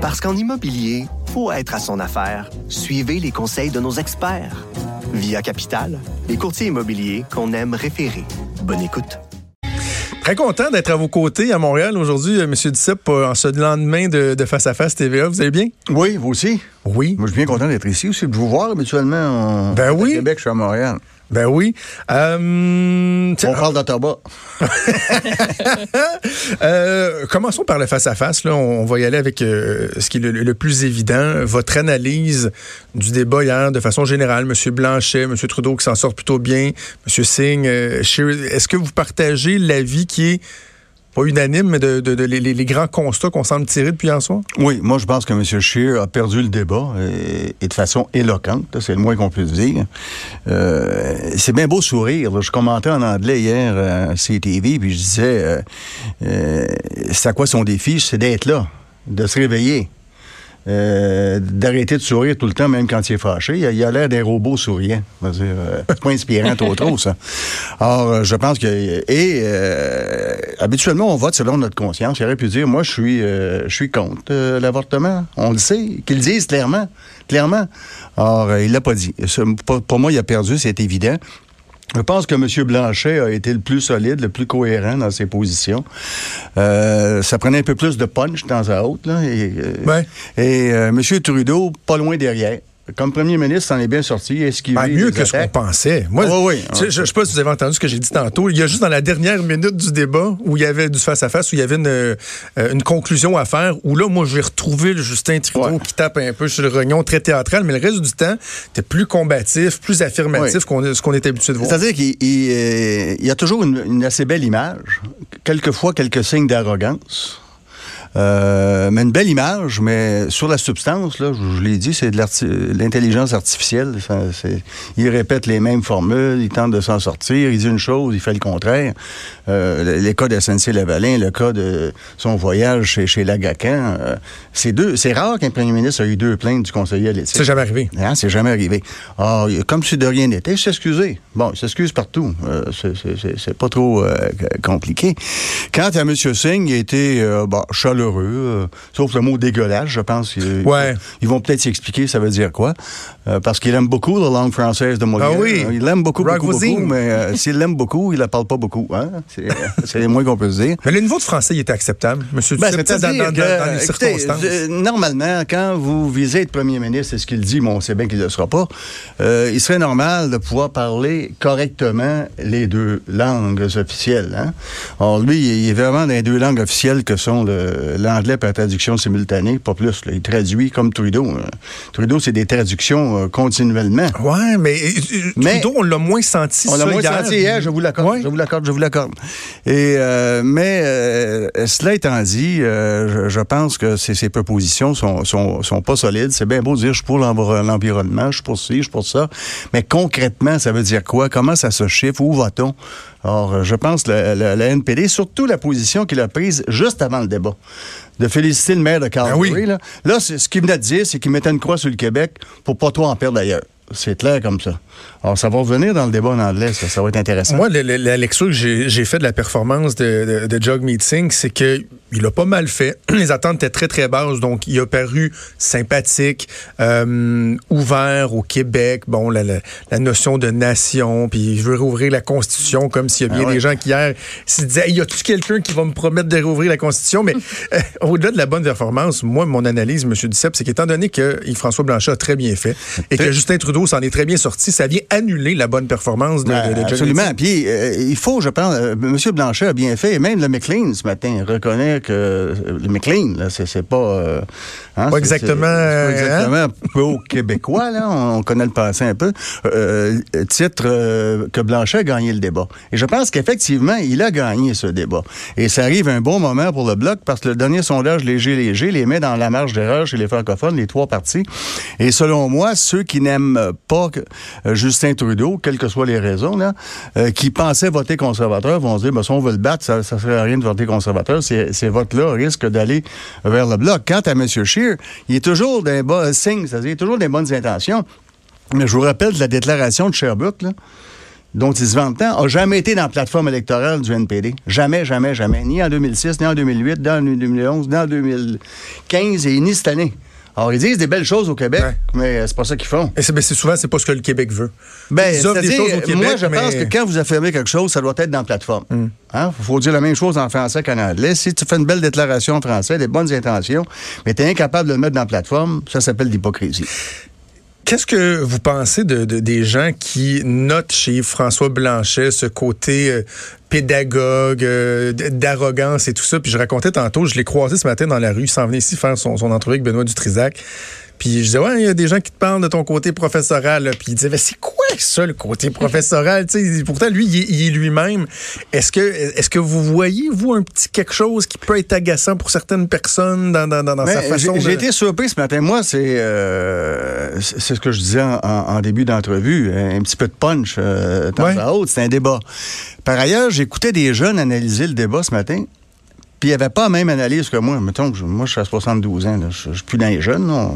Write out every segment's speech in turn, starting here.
Parce qu'en immobilier, faut être à son affaire. Suivez les conseils de nos experts. Via Capital, les courtiers immobiliers qu'on aime référer. Bonne écoute. Très content d'être à vos côtés à Montréal aujourd'hui, euh, M. Dissep, euh, en ce lendemain de, Face à Face TVA. Vous allez bien? Oui, vous aussi? Oui. Moi, je suis bien content d'être ici aussi, de vous voir habituellement. Ben oui. Québec, je suis à Montréal. Ben oui. Euh, On parle d'Ottawa. euh, commençons par le face-à-face. Là. On, va y aller avec euh, ce qui est le, plus évident. Votre analyse du débat hier de façon générale. M. Blanchet, M. Trudeau qui s'en sort plutôt bien, M. Singh, euh, est-ce que vous partagez l'avis qui est pas unanime, mais de, les, grands constats qu'on semble tirer depuis en soi? Oui, moi je pense que M. Scheer a perdu le débat et, de façon éloquente, c'est le moins qu'on puisse dire. Euh, c'est bien beau sourire. Je commentais en anglais hier à CTV, puis je disais, euh, euh, c'est à quoi son défi? C'est d'être là, de se réveiller. Euh, d'arrêter de sourire tout le temps, même quand il est fâché. Il a l'air d'un robot souriant. Euh, c'est pas inspirant trop trop, ça. Alors, euh, je pense que... Et habituellement, on vote selon notre conscience. Il aurait pu dire, moi, je suis, je suis contre l'avortement. On le sait. Qu'ils le disent clairement. Clairement. Or, il l'a pas dit. pour moi, il a perdu, c'est évident. Je pense que M. Blanchet a été le plus solide, le plus cohérent dans ses positions. Euh, ça prenait un peu plus de punch de temps à autre. Là, et euh, et euh, M. Trudeau, pas loin derrière comme premier ministre, ça en est bien sorti. Est-ce qu'il ben, mieux que ce qu'on pensait. Moi, oui, je ne sais pas si vous avez entendu ce que j'ai dit tantôt. Il y a juste dans la dernière minute du débat où il y avait du face-à-face, où il y avait une, euh, une, conclusion à faire, où là, moi, je vais retrouver le Justin Trudeau qui tape un peu sur le rognon, très théâtral, mais le reste du temps, était plus combatif, plus affirmatif qu'on ce qu'on est habitué de voir. C'est-à-dire qu'il euh, y a toujours une, une assez belle image, quelquefois quelques signes d'arrogance. Euh, mais une belle image, mais sur la substance, là, je, l'ai dit, c'est de l'intelligence artificielle. il répète les mêmes formules, il tente de s'en sortir, il dit une chose, il fait le contraire. Euh, les cas de SNC-Lavalin, le cas de son voyage chez, chez Lagacan, euh, c'est deux, c'est rare qu'un premier ministre ait eu deux plaintes du conseiller à l'éthique. C'est jamais arrivé. Hein, c'est jamais arrivé. Alors, comme si de rien n'était, s'excuser. Bon, il s'excuse partout. Euh, c'est pas trop compliqué. Quant à M. Singh, il a été bon, euh, sauf le mot dégueulasse, je pense. Ouais. Ils vont peut-être s'expliquer ça veut dire quoi. Euh, parce qu'il aime beaucoup la langue française de Molière. Ah oui. Il l'aime beaucoup, beaucoup, beaucoup, mais euh, s'il l'aime beaucoup, il la parle pas beaucoup. Hein? C'est le moins qu'on peut se dire. Mais le niveau de français, il est acceptable, monsieur ben, dans, dans, dans, les circonstances? normalement, quand vous visez être premier ministre, c'est ce qu'il dit, bon, on sait bien qu'il ne le sera pas, il serait normal de pouvoir parler correctement les deux langues officielles. Hein? Or, lui, il est vraiment dans les deux langues officielles que sont le, l'anglais par traduction simultanée, pas plus. Il traduit comme Trudeau. Hein. Trudeau, c'est des traductions euh, continuellement. Ouais, mais, euh, mais, Trudeau, on l'a moins senti On l'a moins senti hier, je vous l'accorde. Je vous l'accorde, je vous l'accorde. Et, euh, mais cela étant dit, je, pense que ces, propositions sont, sont, sont pas solides. C'est bien beau de dire je suis pour l'environnement, je suis pour ci, je suis pour ça. Mais concrètement, ça veut dire quoi? Comment ça se chiffre? Où va-t-on? Alors, je pense que la, NPD, surtout la position qu'il a prise juste avant le débat, de féliciter le maire de Calgary. Ben là, là ce qu'il venait de dire, c'est qu'il mettait une croix sur le Québec pour pas trop en perdre d'ailleurs. C'est clair comme ça. Alors, ça va revenir dans le débat en anglais, ça, ça va être intéressant. Moi, la, lecture que j'ai faite de la performance de, de, de Jog Meeting, c'est que il a pas mal fait. Les attentes étaient très, très basses. Donc, il a paru sympathique, euh, ouvert au Québec. Bon, la, la, notion de nation, puis il veut rouvrir la Constitution comme s'il y a bien ah des gens qui hier se disaient y a-tu quelqu'un qui va me promettre de rouvrir la Constitution? Mais euh, au-delà de la bonne performance, moi, mon analyse, M. Duceppe, c'est qu'étant donné que François Blanchet a très bien fait et que Justin Trudeau s'en est très bien sorti, ça vient annuler la bonne performance de, ben, Absolument. Puis, euh, il faut, je pense, M. Blanchet a bien fait. Et même le McLean, ce matin, reconnaît que euh, le McLean, là, c'est, pas... Euh, hein, pas exactement... Exactement hein? un peu au québécois, là, on connaît le passé un peu. Euh, titre que Blanchet a gagné le débat. Et je pense qu'effectivement, il a gagné ce débat. Et ça arrive un bon moment pour le Bloc, parce que le dernier sondage léger-léger les met dans la marge d'erreur chez les francophones, les trois partis. Et selon moi, ceux qui n'aiment pas Justin Trudeau, quelles que soient les raisons, là, qui pensaient voter conservateur, vont se dire, ben, si on veut le battre, ça ne serait à rien de voter conservateur, c'est, c'est vote-là risque d'aller vers le bloc. Quant à M. Scheer, il est toujours d'un bon signe, c'est-à-dire toujours des bonnes intentions. Mais je vous rappelle de la déclaration de Sherbrooke, dont ils se vantent tant, n'a jamais été dans la plateforme électorale du NPD. Jamais, jamais, jamais. Ni en 2006, ni en 2008, ni en 2011, ni en 2015 et ni cette année. Alors, ils disent des belles choses au Québec, Ouais. mais c'est pas ça qu'ils font. Et c'est c'est souvent, c'est pas ce que le Québec veut. Ben, Ils offrent des choses au Québec, moi, je pense que quand vous affirmez quelque chose, ça doit être dans la plateforme. Hmm. Il faut dire la même chose en français qu'en anglais. Si tu fais une belle déclaration en français, des bonnes intentions, mais tu es incapable de le mettre dans la plateforme, ça s'appelle l'hypocrisie. Qu'est-ce que vous pensez de, de- des gens qui notent chez François Blanchet ce côté euh, pédagogue, euh, d'arrogance et tout ça? Puis je racontais tantôt, je l'ai croisé ce matin dans la rue, il s'en venait ici faire son, son entrevue avec Benoît Dutrisac. Puis je disais, ouais, il y a des gens qui te parlent de ton côté professoral. là. Puis il disait, mais c'est quoi ça, le côté professoral? Pourtant, lui, il est, est lui-même. Est-ce que, est-ce que vous voyez, vous, un petit quelque chose qui peut être agaçant pour certaines personnes dans, dans, dans, dans sa façon J'ai de... j'ai été surpris ce matin. Moi, c'est euh, c'est ce que je disais en, début d'entrevue. Un petit peu de punch euh, temps à autre. C'est un débat. Par ailleurs, j'écoutais des jeunes analyser le débat ce matin. Puis il n'y avait pas la même analyse que moi. Mettons, que je- moi, je suis à 72 ans. là. Je je suis plus dans les jeunes. non?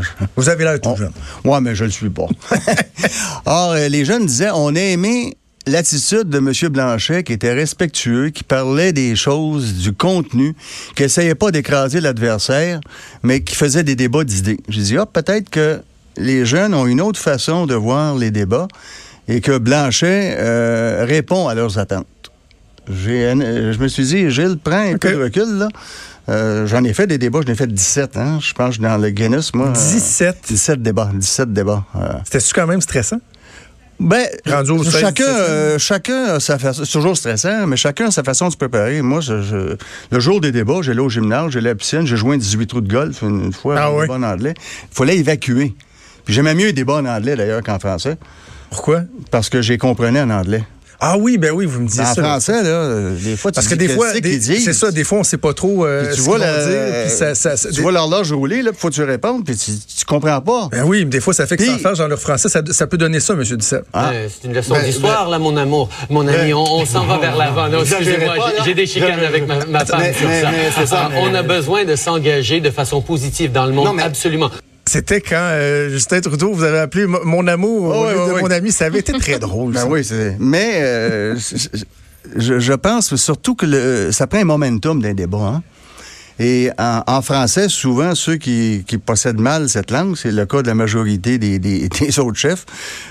Je- Vous avez l'air tout on- jeune. Ouais, mais je le suis pas. Or, euh, les jeunes disaient, on a aimé l'attitude de M. Blanchet qui était respectueux, qui parlait des choses, du contenu, qui essayait pas d'écraser l'adversaire, mais qui faisait des débats d'idées. J'ai dit, ah, peut-être que les jeunes ont une autre façon de voir les débats et que Blanchet euh, répond à leurs attentes. Euh, je me suis dit, Gilles, prends un peu de recul, là. Euh, j'en ai fait des débats, j'en ai fait 17, hein. Je pense que je suis dans le Guinness, moi. euh, 17? 17 débats, 17 débats. C'était-tu quand même stressant? Ben, Rendu au 16, chacun, 17, euh, chacun a sa façon. C'est toujours stressant, mais chacun a sa façon de se préparer. Moi, je- je- le jour des débats, j'allais au gymnase, j'allais à la piscine, j'ai joué un 18 trous de golf une, fois, Ah un oui? en anglais. Il fallait évacuer. Puis j'aimais mieux les débats en anglais, d'ailleurs, qu'en français, Pourquoi? parce que j'ai comprenais en anglais. Ah oui, ben oui, vous me En ça. français, là, des fois, tu Parce que dis des fois, c'est ça, des fois, on sait pas trop euh, tu ce vois, la- dire, puis ça- ça- ça- tu des- vois l'horloge rouler, là, puis faut que tu répondes, puis tu, tu comprends pas. Ben oui, mais des fois, ça fait que Puis- sans faire genre leur français, ça, ça peut donner ça, M. Duceppe. Ah. Euh, C'est une leçon Ben, d'histoire, là, mon amour. Mon ami, on, on s'en va vers l'avant. Excusez-moi, j'ai- des chicanes avec ma, ma femme Mais- sur mais- ça. mais ça, mais- On a besoin de s'engager de façon positive dans le monde, Non, mais- absolument. C'était quand euh, Justin Trudeau vous avez appelé mo- mon amour Oh, au oui, lieu oui, de oui. mon ami. Ça avait été très drôle. Ben ça. oui, c'est. Mais euh, je, je pense surtout que le, ça prend un momentum d'un débat. Hein? Et en, français, souvent, ceux qui, qui possèdent mal cette langue, c'est le cas de la majorité des, des- autres chefs,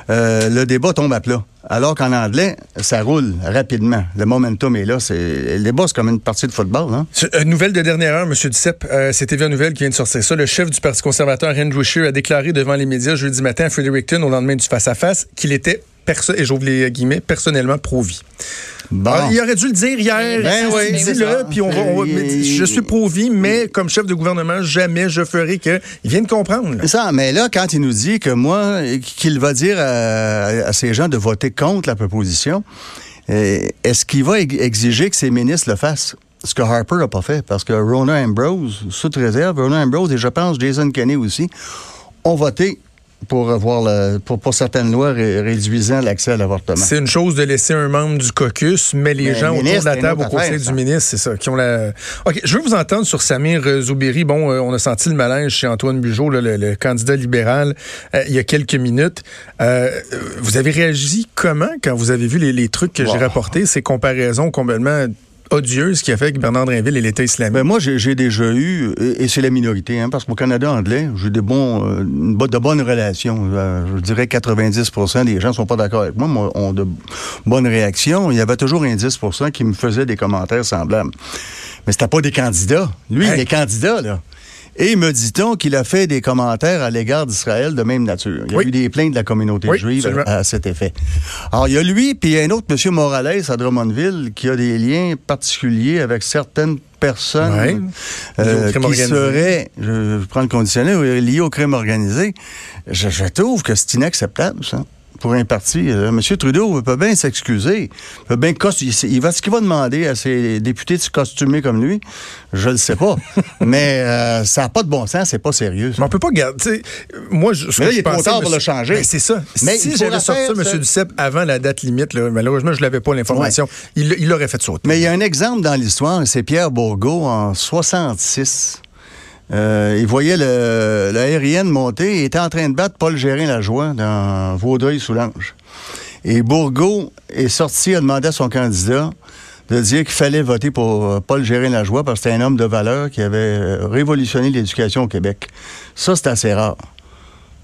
euh, le débat tombe à plat. Alors qu'en anglais, ça roule rapidement. Le momentum est là. Le débat, c'est comme une partie de football. Hein? Une nouvelle de dernière heure, M. Duceppe. Euh, c'est TVA Nouvelle qui vient de sortir ça. Le chef du Parti conservateur, Andrew Scheer, a déclaré devant les médias jeudi matin à Fredericton, au lendemain du face-à-face, qu'il était, et j'ouvre les guillemets, personnellement pro-vie. Bon. Ah, il aurait dû le dire hier. Ben oui, là, puis on va, on va- mais Il- je suis pro-vie, mais comme chef de gouvernement, jamais je ferai que. Il vient de comprendre. là. Ça, mais là, quand il nous dit que moi, qu'il va dire à, à ces gens de voter contre la proposition, euh, est-ce qu'il va ex- exiger que ses ministres le fassent? Ce que Harper n'a pas fait, parce que Rona Ambrose, sous réserve, Rona Ambrose et je pense Jason Kenney aussi, ont voté pour avoir le, pour, pour certaines lois ré- réduisant l'accès à l'avortement. C'est une chose de laisser un membre du caucus, mais les Mais gens le autour de la table au conseil du ça. ministre, c'est ça, qui ont la. OK, je veux vous entendre sur Samir euh, Zoubiri. Bon, euh, on a senti le malaise chez Antoine Bugeaud, là, le, le candidat libéral, euh, il y a quelques minutes. Euh, vous avez réagi comment quand vous avez vu les, les trucs que j'ai rapportés, ces comparaisons complètement odieuses qui a fait que Bernard Drinville et l'État islamique? Ben moi, j'ai déjà eu, et, et c'est la minorité, hein, parce qu'au Canada anglais, j'ai des bons, euh, de bonnes relations. Euh, je dirais 90% des gens sont pas d'accord avec moi, mais ont de bonnes réactions. Il y avait toujours un 10% qui me faisait des commentaires semblables. Mais c'était pas des candidats. Lui, Hey. il est candidat, là. Et me dit-on qu'il a fait des commentaires à l'égard d'Israël de même nature. Il y a Oui. eu des plaintes de la communauté Oui, juive absolument. à, cet effet. Alors, il y a lui, puis il y a un autre, M. Morales, à Drummondville, qui a des liens particuliers avec certaines personnes Ouais. euh, qui organisé. seraient, je, je prends le conditionnel, liées au crime organisé. Je, je trouve que c'est inacceptable, ça. Pour un parti, Euh, M. Trudeau peut bien s'excuser. Il peut bien cos- il, va ce qu'il va demander à ses députés de se costumer comme lui. Je le sais pas. Mais euh, ça n'a pas de bon sens, c'est pas sérieux. ça. Mais on peut pas garder. Moi, je, Mais là, il je est trop tard pour le changer. Ben, c'est ça. Mais si j'avais sorti ça, M. Duceppe, avant la date limite, là, malheureusement, je l'avais pas l'information. Il il l'aurait fait sauter. Mais il y a un exemple dans l'histoire, c'est Pierre Bourgault en 66. Euh, il voyait le, l'aérienne monter et était en train de battre Paul Gérin-Lajoie dans Vaudreuil-Soulanges. Et Bourgault est sorti, a demandé à son candidat de dire qu'il fallait voter pour euh, Paul Gérin-Lajoie parce que c'était un homme de valeur qui avait euh, révolutionné l'éducation au Québec. Ça, c'est assez rare.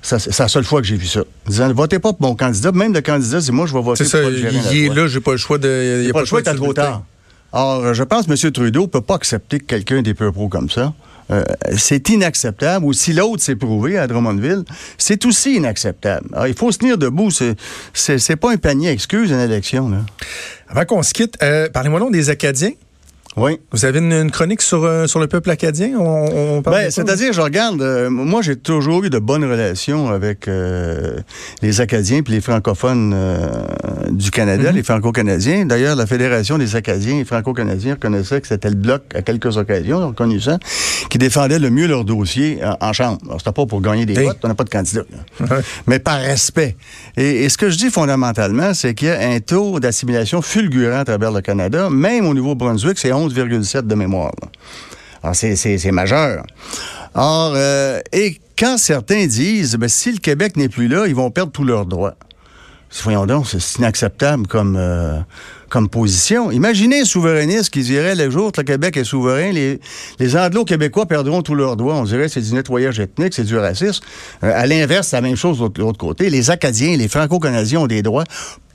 C'est la seule fois que j'ai vu ça. Disant, votez pas pour mon candidat. Même le candidat dit, moi, je vais voter pour ça, Paul Gérin-Lajoie. il est là, j'ai pas le choix de. Il n'y a pas le choix, il est trop tard. Or, je pense que M. Trudeau ne peut pas accepter que quelqu'un des peu pro comme ça. Euh, c'est inacceptable. Ou si l'autre s'est prouvé à Drummondville, c'est aussi inacceptable. Alors, il faut se tenir debout. C'est, pas un panier à excuses, une élection. Avant qu'on se quitte, euh, parlez-moi donc des Acadiens. Oui. Vous avez une, une chronique sur, euh, sur le peuple acadien? On, on Ben, c'est-à-dire, je regarde, euh, moi, j'ai toujours eu de bonnes relations avec euh, les Acadiens puis les francophones du Canada, les franco-canadiens. D'ailleurs, la Fédération des Acadiens et franco-canadiens reconnaissait que c'était le bloc, à quelques occasions, reconnu ça, qui défendait le mieux leur dossier en, en Chambre. C'était pas pour gagner des votes, on n'a pas de candidat. Ouais. Mais par respect. Et, et ce que je dis fondamentalement, c'est qu'il y a un taux d'assimilation fulgurant à travers le Canada, même au Nouveau-Brunswick, c'est 11,7 de mémoire. Alors, c'est- c'est majeur. Or, euh, et quand certains disent, ben, si le Québec n'est plus là, ils vont perdre tous leurs droits. Voyons donc, c'est inacceptable comme, euh, comme position. Imaginez un souverainiste qui dirait le jour que le Québec est souverain, les, les Anglo-Québécois perdront tous leurs droits. On dirait c'est du nettoyage ethnique, c'est du racisme. Euh, à l'inverse, c'est la même chose de l'autre côté. Les Acadiens, les Franco-Canadiens ont des droits,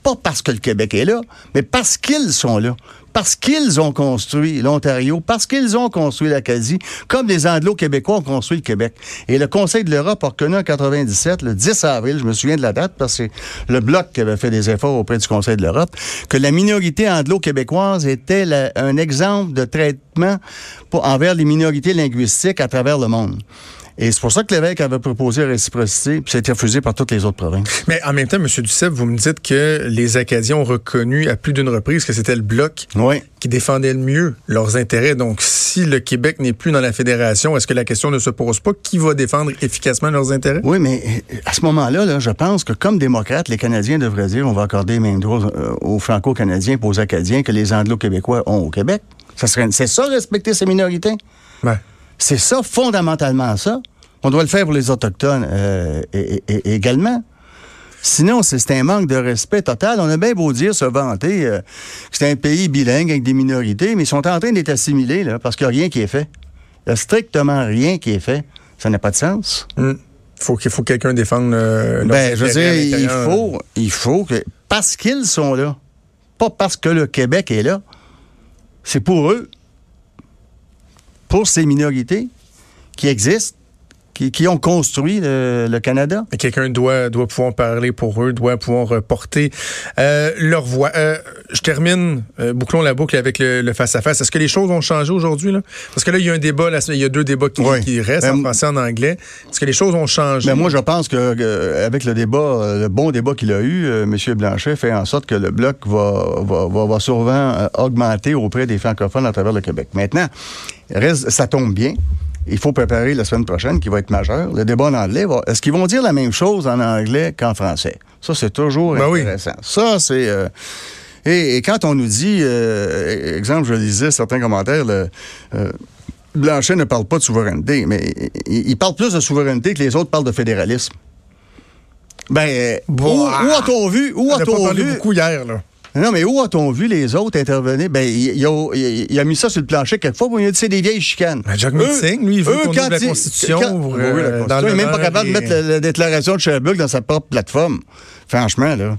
pas parce que le Québec est là, mais parce qu'ils sont là. Parce qu'ils ont construit l'Ontario, parce qu'ils ont construit l'Acadie, comme les Anglo-Québécois ont construit le Québec. Et le Conseil de l'Europe a reconnu en 97, le 10 avril, je me souviens de la date, parce que c'est le Bloc qui avait fait des efforts auprès du Conseil de l'Europe, que la minorité anglo-québécoise était un exemple de traitement pour, envers les minorités linguistiques à travers le monde. Et c'est pour ça que l'évêque avait proposé la réciprocité, puis ça a été refusé par toutes les autres provinces. Mais en même temps, M. Duceppe, vous me dites que les Acadiens ont reconnu à plus d'une reprise que c'était le Bloc Oui. qui défendait le mieux leurs intérêts. Donc, si le Québec n'est plus dans la fédération, est-ce que la question ne se pose pas? Qui va défendre efficacement leurs intérêts? Oui, mais euh, à ce moment-là, là, je pense que comme démocrates, les Canadiens devraient dire on va accorder les mêmes droits euh, aux Franco-Canadiens et aux Acadiens que les Anglo-Québécois ont au Québec. Ça serait, c'est ça, respecter ces minorités? Ouais. C'est ça, fondamentalement ça. On doit le faire pour les Autochtones euh, et- et- et- également. Sinon, c'est un manque de respect total. On a bien beau dire, se vanter, euh, que c'est un pays bilingue avec des minorités, mais ils sont en train d'être assimilés, là, parce qu'il n'y a rien qui est fait. Il n'y a strictement rien qui est fait. Ça n'a pas de sens. Hmm. Faut qu'il faut que quelqu'un défende euh, Ben, je veux dire, il faut, il faut que, parce qu'ils sont là, pas parce que le Québec est là, c'est pour eux, pour ces minorités qui existent, qui, qui ont construit le, le Canada. Quelqu'un doit, doit pouvoir parler pour eux, doit pouvoir porter euh, leur voix. Euh, je termine, euh, bouclons la boucle avec le face-à-face. Est-ce que les choses ont changé aujourd'hui? Là? Parce que là, il y a un débat, là, il y a deux débats qui, Oui. qui restent, Ben, en français et en anglais. Est-ce que les choses ont changé? Moi, je pense que avec le débat, le bon débat qu'il a eu, M. Blanchet fait en sorte que le bloc va, va, va, va souvent augmenter auprès des francophones à travers le Québec. Maintenant, reste, ça tombe bien. Il faut préparer la semaine prochaine, qui va être majeure. Le débat en anglais, va- est-ce qu'ils vont dire la même chose en anglais qu'en français? Ça, c'est toujours Ben oui. intéressant. Ça, c'est... euh, et, et quand on nous dit, euh, exemple, je lisais certains commentaires, le, euh, Blanchet ne parle pas de souveraineté, mais il, il parle plus de souveraineté que les autres parlent de fédéralisme. Ben, où, où a-t-on vu, où On pas parlé vu, beaucoup hier, là. Non, mais où a-t-on vu les autres intervenir? Ben, il, a, il- il a mis ça sur le plancher quelquefois, puis il a dit c'est des vieilles chicanes. Ben, Jack Meeting, lui, il veut qu'on ouvre la Constitution, quand- ouvre, Oui, oui, la euh, Constitution. dans Il n'est même pas capable de et- mettre la, la déclaration de Sherbrooke dans sa propre plateforme. Franchement, là.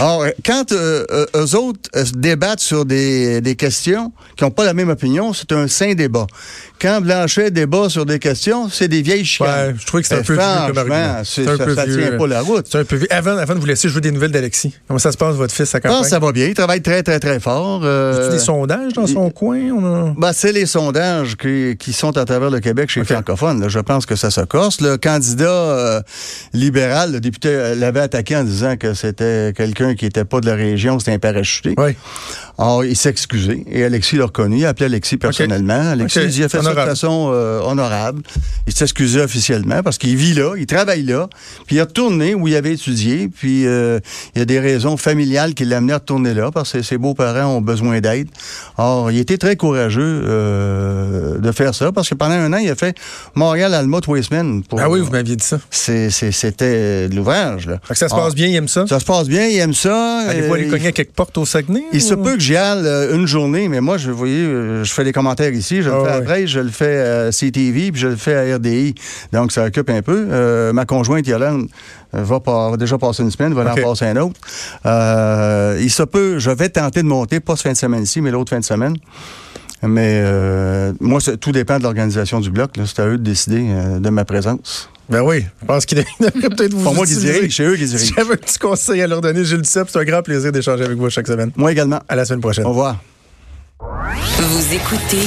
Alors, euh, quand euh, euh, eux autres euh, débattent sur des, des questions qui n'ont pas la même opinion, c'est un sain débat. Quand Blanchet débat sur des questions, c'est des vieilles chicanes. Ouais, je trouvais que c'était un peu vieux comme argument. c'est- C'est un ça, peu ça vieux, tient pas la route. C'est un peu vieux. Avant, avant de vous laisser, je veux des nouvelles d'Alexis. Comment ça se passe, votre fils, sa Ah, campagne? ça va bien. Il travaille très, très, très fort. euh, des sondages dans son coin? A- Ben, c'est les sondages qui, qui sont à travers le Québec chez les francophones. là. Je pense que ça se corse. Le candidat libéral, le député, l'avait attaqué en disant que c'était quelqu'un qui était pas de la région, c'était un parachuté. Oui. Alors, il s'est excusé et Alexis l'a reconnu. Il a appelé Alexis personnellement. Alexis il a fait ça de façon euh, honorable. Il s'est excusé officiellement parce qu'il vit là, il travaille là, puis il est retourné où il avait étudié, puis euh, il y a des raisons familiales qui l'amenaient à retourner là parce que ses beaux-parents ont besoin d'aide. Or, il était très courageux euh, de faire ça parce que pendant un an, il a fait Montréal-Alma les semaines. Pour, Ah oui, vous m'aviez dit ça. C'était de l'ouvrage. là. Fait que ça se passe bien, il aime ça? Ça se passe bien, il aime ça. Allez-vous aller cogner à quelque porte au Saguenay? il se ou- peut que euh, une journée, mais moi, je, vous voyez, euh, je fais les commentaires ici, je le Ah fais ouais. après, je le fais à CTV, puis je le fais à RDI. Donc, ça occupe un peu. Euh, ma conjointe, Yolande, euh, va, pas- va déjà passer une semaine, va en passer un autre. Euh, il se peut, je vais tenter de monter, pas ce fin de semaine-ci, mais l'autre fin de semaine. Mais euh, moi, tout dépend de l'organisation du bloc. C'est à eux de décider euh, de ma présence. Ben oui, je pense qu'il devrait peut-être vous Pas moi qui dirige, c'est eux qui Si dirigent. j'avais un petit conseil à leur donner, Gilles Duceppe, c'est un grand plaisir d'échanger avec vous chaque semaine. Moi également. À la semaine prochaine. Au revoir. Vous écoutez